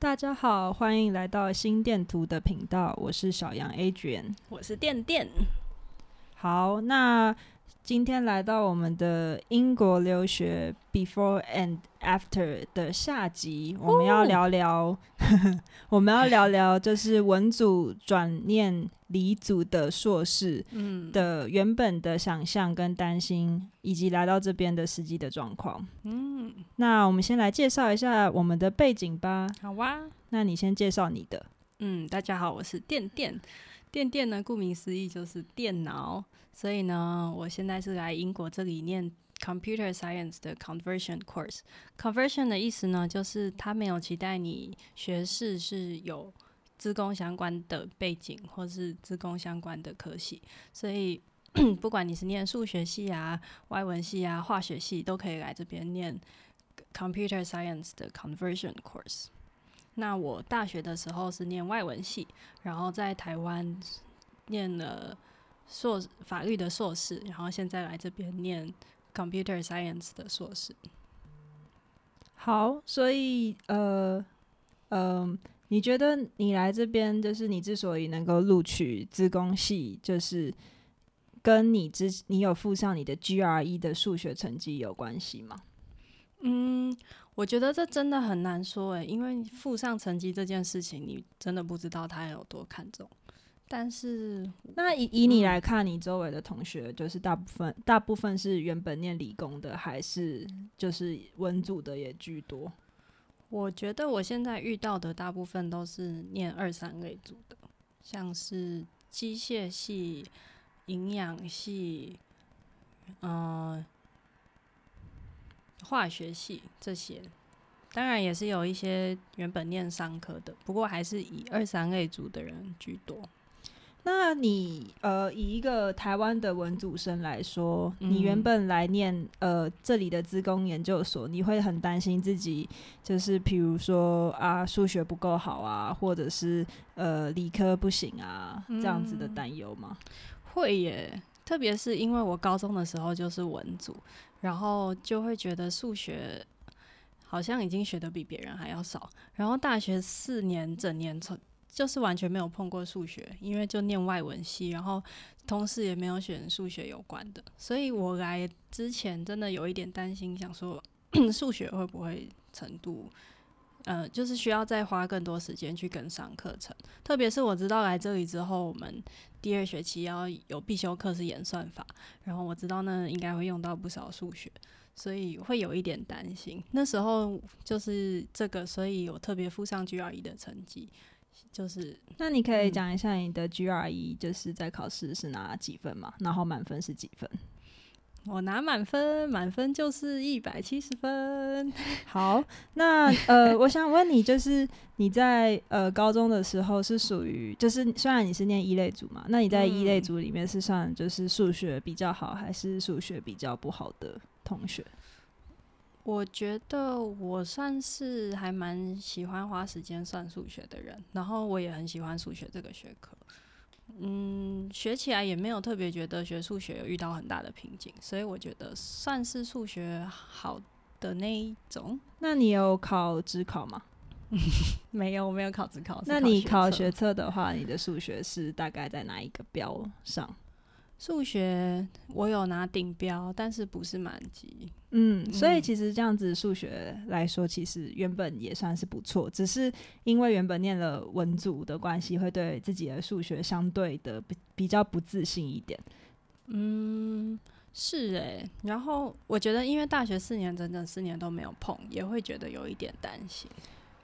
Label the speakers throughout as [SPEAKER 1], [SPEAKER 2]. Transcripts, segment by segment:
[SPEAKER 1] 大家好，欢迎来到心电图的频道，我是小杨 Adrian，
[SPEAKER 2] 我是电电。
[SPEAKER 1] 好，那今天来到我们的英国留学 Before and After 的下集，我们要聊聊，我们要聊聊就是文组转念理组的硕士，嗯，的原本的想象跟担心，以及来到这边的实际的状况。嗯，那我们先来介绍一下我们的背景吧。
[SPEAKER 2] 好哇，
[SPEAKER 1] 那你先介绍你的。
[SPEAKER 2] 嗯，大家好，我是电电。电电呢，顾名思义就是电脑，所以呢，我现在是来英国这里念 Computer Science 的 Conversion Course。Conversion 的意思呢，就是他没有期待你学士是有资工相关的背景，或是资工相关的科系，所以 不管你是念数学系啊、外文系啊、化学系，都可以来这边念 Computer Science 的 Conversion Course。那我大学的时候是念外文系，然后在台湾念了硕法律的硕士，然后现在来这边念 computer science 的硕士。
[SPEAKER 1] 好，所以呃呃，你觉得你来这边就是你之所以能够录取资工系，就是跟你之你有附上你的 GRE 的数学成绩有关系吗？
[SPEAKER 2] 嗯。我觉得这真的很难说诶，因为附上成绩这件事情，你真的不知道他有多看重。但是，
[SPEAKER 1] 那以以你来看，你周围的同学，就是大部分大部分是原本念理工的，还是就是文组的也居多？
[SPEAKER 2] 我觉得我现在遇到的大部分都是念二三类组的，像是机械系、营养系，嗯。化学系这些，当然也是有一些原本念商科的，不过还是以二三类组的人居多。
[SPEAKER 1] 那你呃，以一个台湾的文组生来说，你原本来念呃这里的资工研究所，你会很担心自己，就是比如说啊数学不够好啊，或者是呃理科不行啊这样子的担忧吗？
[SPEAKER 2] 会耶，特别是因为我高中的时候就是文组。然后就会觉得数学好像已经学的比别人还要少，然后大学四年整年从就是完全没有碰过数学，因为就念外文系，然后同时也没有选数学有关的，所以我来之前真的有一点担心，想说 数学会不会程度，呃，就是需要再花更多时间去跟上课程，特别是我知道来这里之后，我们。第二学期要有必修课是演算法，然后我知道那应该会用到不少数学，所以会有一点担心。那时候就是这个，所以我特别附上 GRE 的成绩，就是
[SPEAKER 1] 那你可以讲一下你的 GRE 就是在考试是拿几分嘛？然后满分是几分？
[SPEAKER 2] 我拿满分，满分就是一百七十分。
[SPEAKER 1] 好，那呃，我想问你，就是你在呃高中的时候是属于，就是虽然你是念一类组嘛，那你在一类组里面是算就是数学比较好，还是数学比较不好的同学？
[SPEAKER 2] 我觉得我算是还蛮喜欢花时间算数学的人，然后我也很喜欢数学这个学科。嗯，学起来也没有特别觉得学数学有遇到很大的瓶颈，所以我觉得算是数学好的那一种。
[SPEAKER 1] 那你有考职考吗？
[SPEAKER 2] 没有，我没有考职考。
[SPEAKER 1] 那你考学测的话，你的数学是大概在哪一个标上？
[SPEAKER 2] 数学我有拿顶标，但是不是满级。
[SPEAKER 1] 嗯，所以其实这样子数学来说，其实原本也算是不错，只是因为原本念了文组的关系，会对自己的数学相对的比比较不自信一点。
[SPEAKER 2] 嗯，是诶。然后我觉得，因为大学四年整整四年都没有碰，也会觉得有一点担心。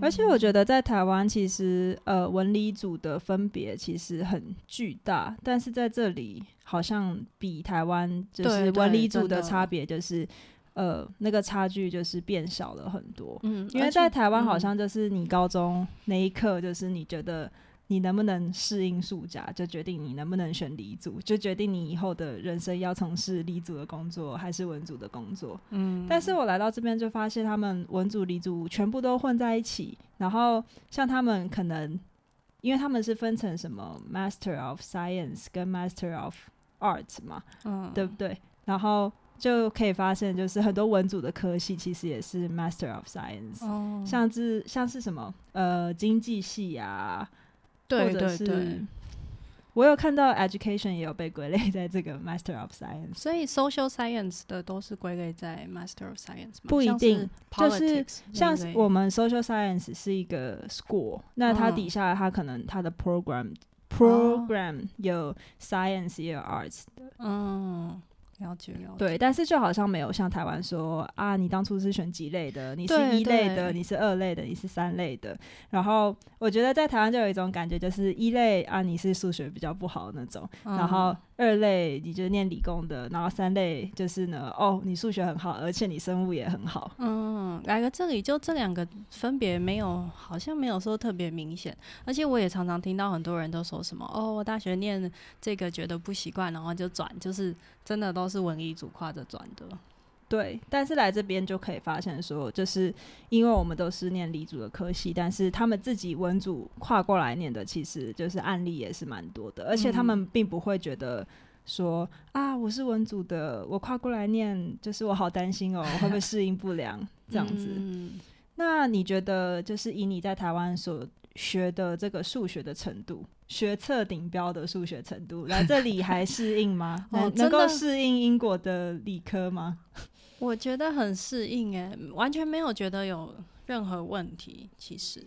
[SPEAKER 1] 而且我觉得在台湾，其实呃文理组的分别其实很巨大，但是在这里好像比台湾就是文理组的差别就是呃那个差距就是变小了很多。嗯，因为在台湾好像就是你高中那一刻就是你觉得。你能不能适应数甲，就决定你能不能选理组，就决定你以后的人生要从事理组的工作还是文组的工作。嗯，但是我来到这边就发现，他们文组、理组全部都混在一起。然后像他们可能，因为他们是分成什么 Master of Science 跟 Master of Arts 嘛，嗯，对不对？然后就可以发现，就是很多文组的科系其实也是 Master of Science，
[SPEAKER 2] 哦，
[SPEAKER 1] 像是像是什么呃经济系啊，
[SPEAKER 2] 对对对，
[SPEAKER 1] 我有看到 Education 也有被归类在这个 Master of Science。
[SPEAKER 2] 所以 social science 的都是归类在 Master of Science 吗
[SPEAKER 1] 不一定，
[SPEAKER 2] 像
[SPEAKER 1] 就是像我们 Social Science 是一个 school，那它
[SPEAKER 2] 嗯
[SPEAKER 1] 底下它可能它的 program、program 有 science 也有 arts，的
[SPEAKER 2] 嗯，了解了解，
[SPEAKER 1] 对，但是就好像没有像台湾说啊，你当初是选几类的，你是一类的，你是二类的，你是三类的。然后我觉得在台湾就有一种感觉，就是一类啊，你是数学比较不好那种，
[SPEAKER 2] 嗯
[SPEAKER 1] 然后二类你就是念理工的，然后三类就是呢，哦，你数学很好，而且你生物也很好。
[SPEAKER 2] 嗯，来个这里就这两个分别没有，好像没有说特别明显，而且我也常常听到很多人都说什么哦，我大学念这个觉得不习惯，然后就转，就是真的都是文艺组跨着转的。
[SPEAKER 1] 对，但是来这边就可以发现说，就是因为我们都是念理组的科系，但是他们自己文组跨过来念的，其实就是案例也是蛮多的，而且他们并不会觉得说啊，我是文组的，我跨过来念，就是我好担心哦，我会不会适应不良这样子。
[SPEAKER 2] 嗯
[SPEAKER 1] 那你觉得，就是以你在台湾所学的这个数学的程度，学测顶标的数学程度，来这里还适应吗？
[SPEAKER 2] 哦
[SPEAKER 1] 能能够适应英国的理科吗？
[SPEAKER 2] 我觉得很适应诶，完全没有觉得有任何问题。其实，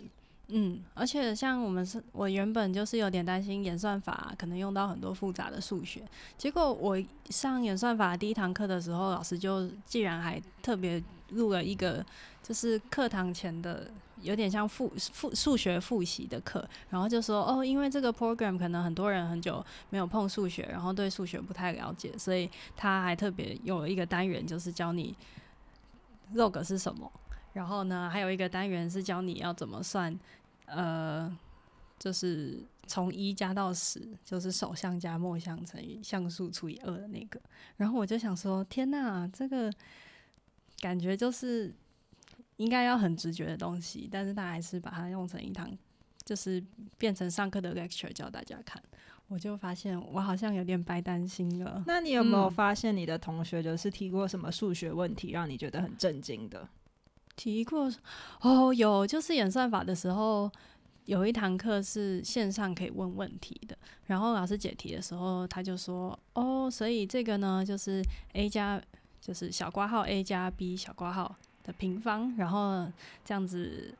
[SPEAKER 2] 嗯，而且像我们是，我原本就是有点担心演算法可能用到很多复杂的数学，结果我上演算法第一堂课的时候，老师就竟然还特别录了一个，就是课堂前的。有点像复复数学复习的课，然后就说哦，因为这个 program 可能很多人很久没有碰数学，然后对数学不太了解，所以他还特别有一个单元，就是教你 log 是什么，然后呢，还有一个单元是教你要怎么算，呃，就是从一加到十，就是首项加末项乘以项数除以二的那个。然后我就想说，天呐，这个感觉就是应该要很直觉的东西，但是他还是把它用成一堂，就是变成上课的 lecture 教大家看。我就发现我好像有点白担心了。
[SPEAKER 1] 那你有没有发现你的同学就是提过什么数学问题，让你觉得很震惊的？
[SPEAKER 2] 提过哦，有就是演算法的时候，有一堂课是线上可以问问题的，然后老师解题的时候，他就说哦，所以这个呢就是 a 加就是小括号 a 加 b 小括号的平方，然后这样子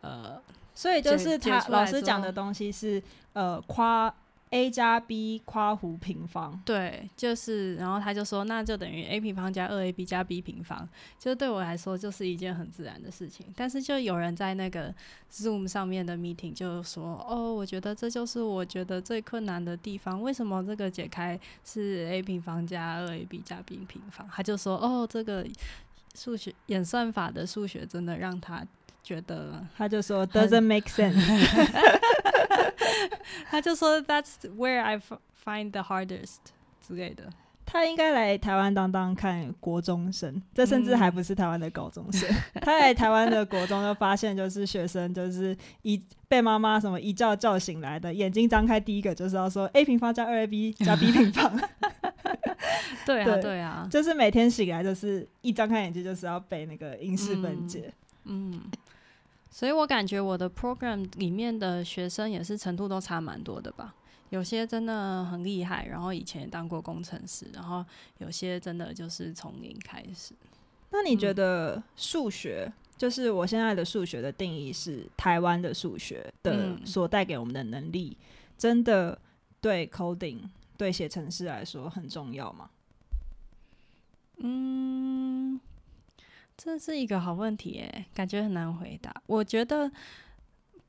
[SPEAKER 2] 呃
[SPEAKER 1] 所以就是他老师讲的东西是呃夸 a 加 b 夸弧平方。
[SPEAKER 2] 对，就是然后他就说那就等于 a 平方加二 a b 加 b 平方，就对我来说就是一件很自然的事情。但是就有人在那个 Zoom 上面的 meeting 就说，哦，我觉得这就是我觉得最困难的地方，为什么这个解开是 a 平方加二 a b 加 b 平方？他就说，哦，这个数学演算法的数学真的让他觉得，
[SPEAKER 1] 他就说 doesn't make sense。
[SPEAKER 2] 他就说 That's where I find the hardest 之类的。
[SPEAKER 1] 他应该来台湾当当看国中生，这甚至还不是台湾的高中生。他来台湾的国中就发现，就是学生就是一被妈妈什么一觉叫醒来的，眼睛张开第一个就是要说 a 平方加二 a b 加 b 平方，
[SPEAKER 2] 对啊，
[SPEAKER 1] 对
[SPEAKER 2] 对啊，
[SPEAKER 1] 就是每天醒来就是一张开眼睛就是要背那个因式分解。
[SPEAKER 2] 嗯，所以我感觉我的 program 里面的学生也是程度都差蛮多的吧。有些真的很厉害，然后以前也当过工程师，然后有些真的就是从零开始。
[SPEAKER 1] 那你觉得数学，就是我现在的数学的定义是台湾的数学的
[SPEAKER 2] 嗯
[SPEAKER 1] 所带给我们的能力，真的对 coding 对写程式来说很重要吗？
[SPEAKER 2] 嗯，这是一个好问题诶，感觉很难回答。我觉得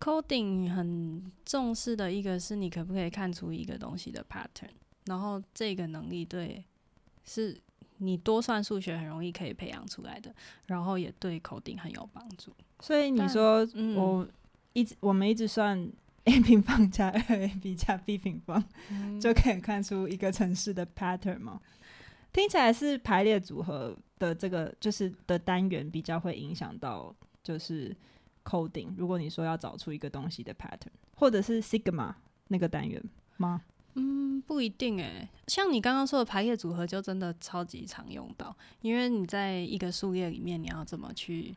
[SPEAKER 2] coding 很重视的一个是你可不可以看出一个东西的 pattern，然后这个能力对是你多算数学很容易可以培养出来的，然后也对 coding 很有帮助。
[SPEAKER 1] 所以你说
[SPEAKER 2] 嗯
[SPEAKER 1] 我一直我们一直算 a 平方加 二 ab 加 b 平方，就可以看出一个城市的 pattern 吗？听起来是排列组合的这个就是的单元比较会影响到就是 coding。如果你说要找出一个东西的 pattern，或者是 sigma 那个单元吗？
[SPEAKER 2] 嗯，不一定诶。像你刚刚说的排列组合，就真的超级常用到，因为你在一个数列里面，你要怎么去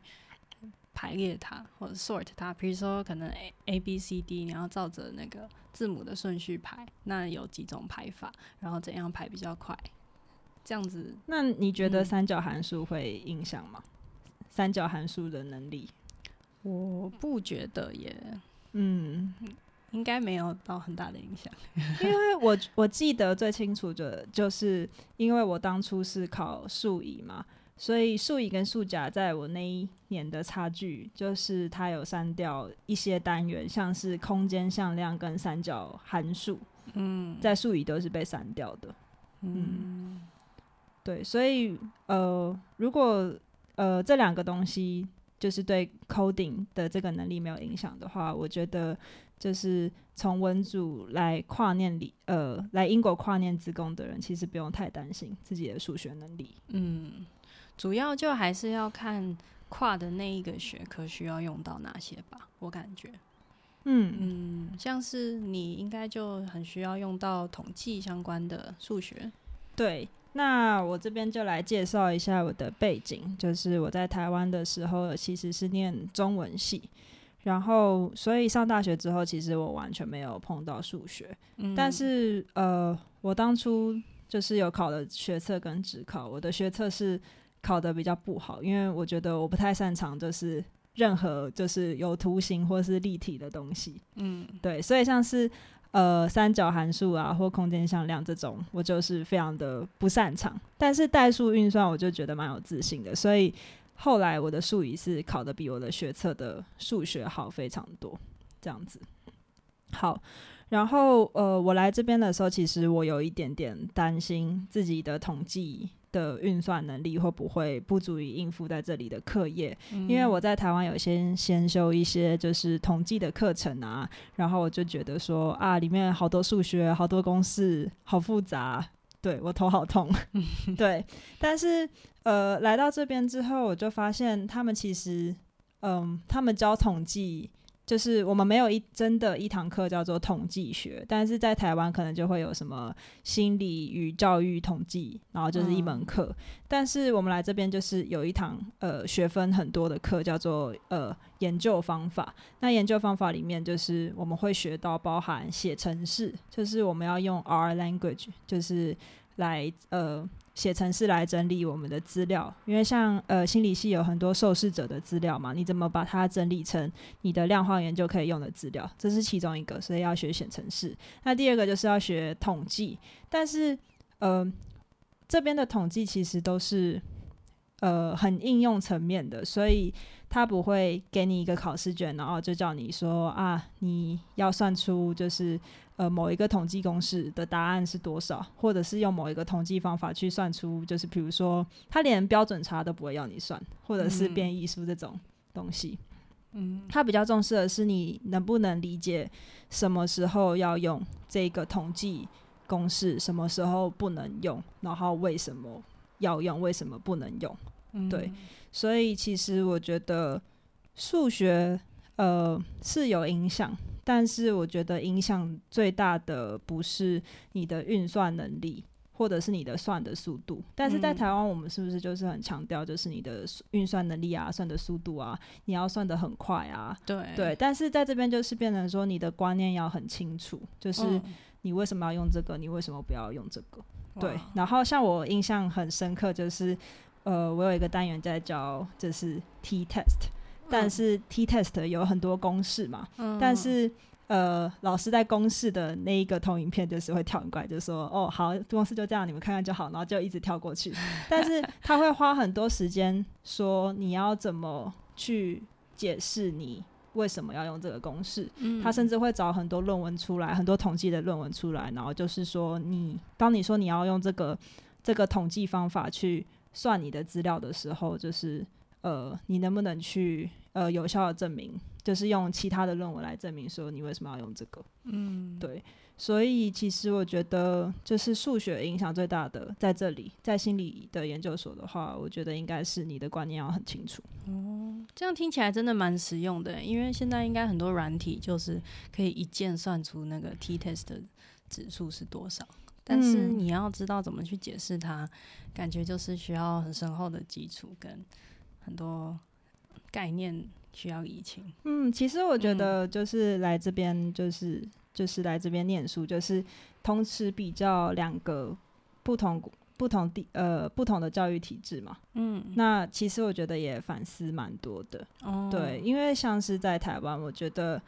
[SPEAKER 2] 排列它或者 sort 它？比如说可能 A A B C D，你要照着那个字母的顺序排，那有几种排法，然后怎样排比较快？这样子，
[SPEAKER 1] 那你觉得三角函数会影响吗？三角函数的能力？
[SPEAKER 2] 我不觉得耶。
[SPEAKER 1] 嗯。
[SPEAKER 2] 应该没有到很大的影响，
[SPEAKER 1] 因为我我记得最清楚的就是，因为我当初是考数乙嘛，所以数乙跟数甲在我那一年的差距，就是它有删掉一些单元，像是空间向量跟三角函数，嗯，在数乙都是被删掉的，嗯，对，所以呃，如果呃这两个东西就是对 coding 的这个能力没有影响的话，我觉得。就是从文组来跨念理，呃，来英国跨念职工的人，其实不用太担心自己的数学能力。
[SPEAKER 2] 嗯，主要就还是要看跨的那一个学科需要用到哪些吧，我感觉。嗯嗯，像是你应该就很需要用到统计相关的数学。
[SPEAKER 1] 对，那我这边就来介绍一下我的背景，就是我在台湾的时候其实是念中文系。然后，所以上大学之后，其实我完全没有碰到数学。嗯，但是呃，我当初就是有考了学测跟职考，我的学测是考的比较不好，因为我觉得我不太擅长就是任何就是有图形或是立体的东西。嗯，对，所以像是呃三角函数啊或空间向量这种，我就是非常的不擅长。但是代数运算，我就觉得蛮有自信的，所以。后来我的数语是考的比我的学测的数学好非常多，这样子。好，然后呃，我来这边的时候，其实我有一点点担心自己的统计的运算能力会不会不足以应付在这里的课业，因为我在台湾有先先修一些就是统计的课程啊，然后我就觉得说啊，里面好多数学，好多公式，好复杂。对我头好痛，对，但是呃，来到这边之后，我就发现他们其实，嗯，他们教统计，就是我们没有一真的一堂课叫做统计学，但是在台湾可能就会有什么心理与教育统计，然后就是一门课，但是我们来这边就是有一堂呃学分很多的课叫做呃研究方法，那研究方法里面就是我们会学到包含写程式，就是我们要用 R language，就是。来呃写程式来整理我们的资料，因为像呃心理系有很多受试者的资料嘛，你怎么把它整理成你的量化研究可以用的资料？这是其中一个，所以要学写程式。那第二个就是要学统计，但是呃这边的统计其实都是呃很应用层面的，所以他不会给你一个考试卷，然后就叫你说啊你要算出就是。呃，某一个统计公式的答案是多少，或者是用某一个统计方法去算出，就是比如说，他连标准差都不会要你算，或者是变异数这种东西。嗯，他比较重视的是你能不能理解什么时候要用这个统计公式，什么时候不能用，然后为什么要用，为什么不能用。对，所以其实我觉得数学呃是有影响。但是我觉得影响最大的不是你的运算能力，或者是你的算的速度。但是在台湾，我们是不是就是很强调，就是你的运算能力啊，算的速度啊，你要算的很快啊？
[SPEAKER 2] 对
[SPEAKER 1] 对。但是在这边就是变成说，你的观念要很清楚，就是你为什么要用这个，你为什么不要用这个？对。然后像我印象很深刻，就是呃，我有一个单元在教，就是 T test。但是 T test 有很多公式嘛，但是呃，老师在公式的那一个投影片就是会跳很快，就说哦好，公式就这样，你们看看就好，然后就一直跳过去。但是他会花很多时间说你要怎么去解释你为什么要用这个公式，他甚至会找很多论文出来，很多统计的论文出来，然后就是说你当你说你要用这个这个统计方法去算你的资料的时候，就是。呃，你能不能去呃有效的证明，就是用其他的论文来证明说你为什么要用这个？嗯，对。所以其实我觉得，就是数学影响最大的在这里，在心理的研究所的话，我觉得应该是你的观念要很清楚。
[SPEAKER 2] 哦，这样听起来真的蛮实用的，因为现在应该很多软体就是可以一键算出那个 t test 指数是多少。但是你要知道怎么去解释它，感觉就是需要很深厚的基础跟很多概念需要移情。
[SPEAKER 1] 嗯，其实我觉得就是来这边就是就是来这边念书，就是同时比较两个不同不同地呃不同的教育体制嘛。嗯，那其实我觉得也反思蛮多的。哦，对，因为像是在台湾，我觉得。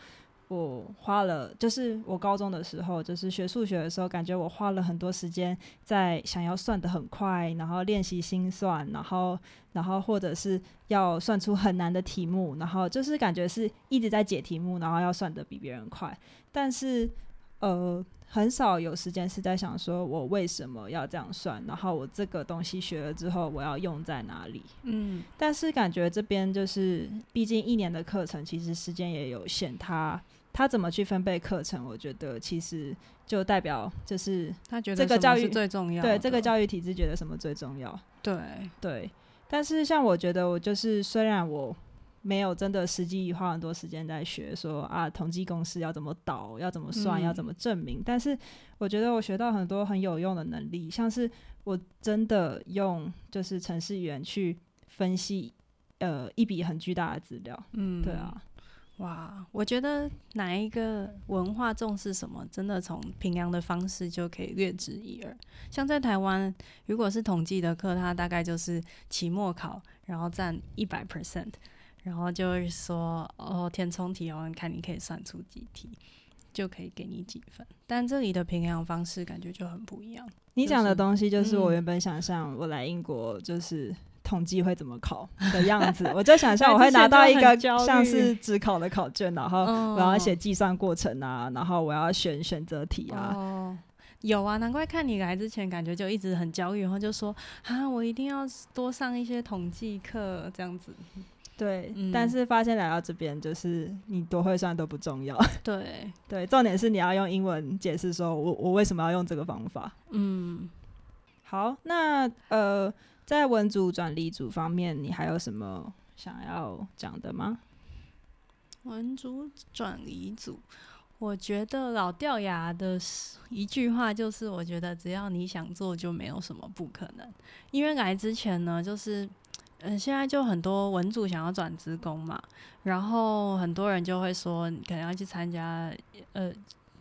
[SPEAKER 1] 我花了，就是我高中的时候，就是学数学的时候，感觉我花了很多时间在想要算的很快，然后练习心算，然后，然后或者是要算出很难的题目，然后就是感觉是一直在解题目，然后要算的比别人快，但是呃，很少有时间是在想说我为什么要这样算，然后我这个东西学了之后我要用在哪里？嗯，但是感觉这边就是，毕竟一年的课程其实时间也有限，它。他怎么去分配课程？我觉得其实就代表就是
[SPEAKER 2] 他觉
[SPEAKER 1] 得这个教育
[SPEAKER 2] 最重要。
[SPEAKER 1] 对这个教育体制觉得什么最重要？
[SPEAKER 2] 对
[SPEAKER 1] 对。但是像我觉得我就是虽然我没有真的实际花很多时间在学说啊统计公式要怎么导要怎么算要怎么证明，但是我觉得我学到很多很有用的能力，像是我真的用就是程序员去分析呃一笔很巨大的资料。嗯，对啊。
[SPEAKER 2] 哇，我觉得哪一个文化重视什么，真的从评量的方式就可以略知一二。像在台湾，如果是统计的课，它大概就是期末考，然后占一百 percent，然后就是说哦填充题哦，看你可以算出几题，就可以给你几分。但这里的评量方式感觉就很不一样。
[SPEAKER 1] 你讲的东西就是我原本想象我来英国就是。统计会怎么考的样子，我就想象我会拿到一个像是只考的考卷，然后我要写计算过程啊，然后我要选选择题啊。
[SPEAKER 2] 哦，有啊，难怪看你来之前感觉就一直很焦虑，然后就说啊，我一定要多上一些统计课这样子。
[SPEAKER 1] 对，但是发现来到这边，就是你多会算都不重要。
[SPEAKER 2] 对
[SPEAKER 1] 对，重点是你要用英文解释说我我为什么要用这个方法。嗯，好，那呃。在文组转理组方面，你还有什么想要讲的吗？
[SPEAKER 2] 文组转理组，我觉得老掉牙的一句话就是，我觉得只要你想做，就没有什么不可能。因为来之前呢，就是嗯，现在就很多文组想要转职工嘛，然后很多人就会说，可能要去参加，呃，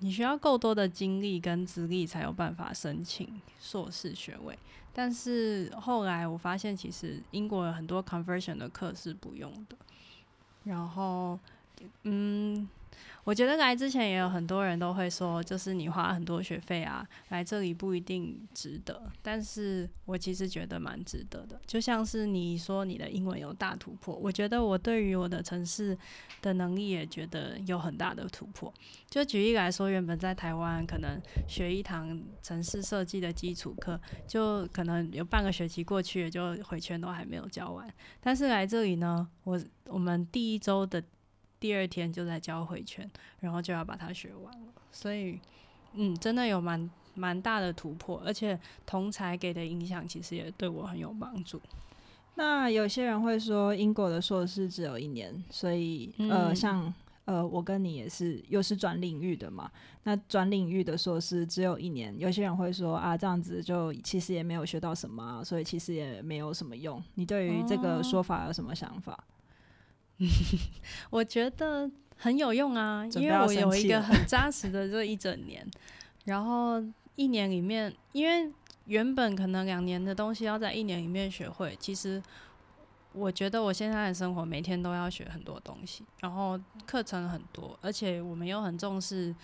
[SPEAKER 2] 你需要够多的精力跟资历，才有办法申请硕士学位。但是后来我发现，其实英国有很多 conversion 的课是不用的。然后，嗯。我觉得来之前也有很多人都会说，就是你花很多学费啊，来这里不一定值得。但是我其实觉得蛮值得的。就像是你说你的英文有大突破，我觉得我对于我的城市的能力也觉得有很大的突破。就举例来说，原本在台湾可能学一堂城市设计的基础课，就可能有半个学期过去了，就回圈都还没有教完。但是来这里呢，我我们第一周的。第二天就在教回圈，然后就要把它学完了，所以，嗯，真的有蛮蛮大的突破，而且同才给的影响其实也对我很有帮助。
[SPEAKER 1] 那有些人会说英国的硕士只有一年，所以呃，像呃我跟你也是又是转领域的嘛，那转领域的硕士只有一年，有些人会说啊这样子就其实也没有学到什么，所以其实也没有什么用。你对于这个说法有什么想法？
[SPEAKER 2] 我觉得很有用啊，因为我有一个很扎实的这一整年，然后一年里面，因为原本可能两年的东西要在一年里面学会，其实我觉得我现在的生活每天都要学很多东西，然后课程很多，而且我们又很重视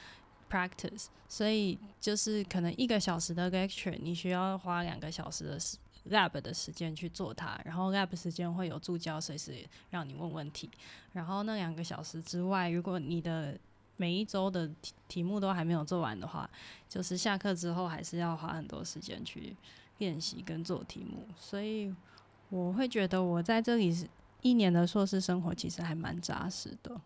[SPEAKER 2] practice，所以就是可能一个小时的 lecture，你需要花两个小时的时。Lab 的时间去做它，然后 lab 时间会有助教随时让你问问题。然后那两个小时之外，如果你的每一周的题题目都还没有做完的话，就是下课之后还是要花很多时间去练习跟做题目。所以我会觉得我在这里一年的硕士生活其实还蛮扎实的。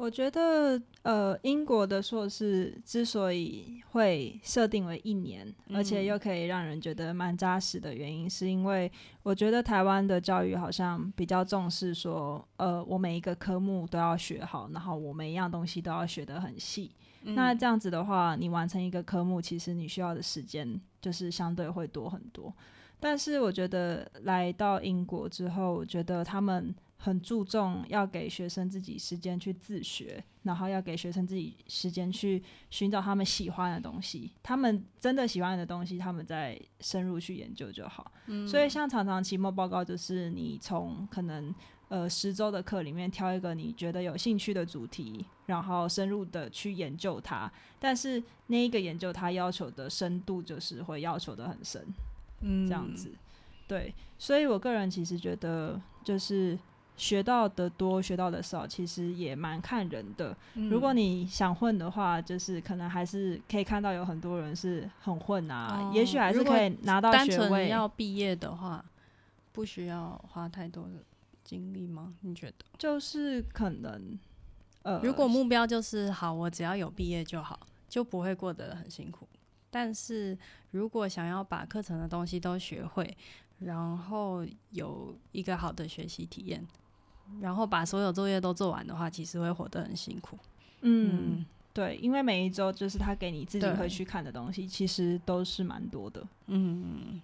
[SPEAKER 1] 我觉得，呃，英国的硕士之所以会设定为一年，而且又可以让人觉得蛮扎实的原因，是因为我觉得台湾的教育好像比较重视说，呃，我每一个科目都要学好，然后我每一样东西都要学得很细。那这样子的话，你完成一个科目，其实你需要的时间就是相对会多很多。但是我觉得来到英国之后，我觉得他们。很注重要给学生自己时间去自学，然后要给学生自己时间去寻找他们喜欢的东西。他们真的喜欢的东西，他们再深入去研究就好。嗯，所以像常常期末报告，就是你从可能呃十周的课里面挑一个你觉得有兴趣的主题，然后深入的去研究它。但是那一个研究它要求的深度，就是会要求的很深。嗯，这样子。对，所以我个人其实觉得就是。学到的多，学到的少，其实也蛮看人的。如果你想混的话，就是可能还是可以看到有很多人是很混啊，也许还是可以拿到学位。
[SPEAKER 2] 要毕业的话，不需要花太多的精力吗？你觉得？
[SPEAKER 1] 就是可能，呃，
[SPEAKER 2] 如果目标就是好，我只要有毕业就好，就不会过得很辛苦。但是如果想要把课程的东西都学会，然后有一个好的学习体验。然后把所有作业都做完的话，其实会活得很辛苦。
[SPEAKER 1] 嗯，对，因为每一周就是他给你自己会去看的东西，其实都是蛮多的。
[SPEAKER 2] 嗯，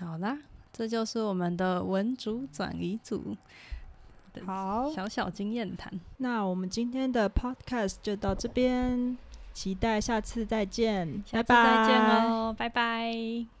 [SPEAKER 2] 好啦，这就是我们的文组转移组
[SPEAKER 1] 好
[SPEAKER 2] 小小经验谈。
[SPEAKER 1] 那我们今天的 podcast 就到这边，期待下次再见，
[SPEAKER 2] 下次再见哦，拜拜。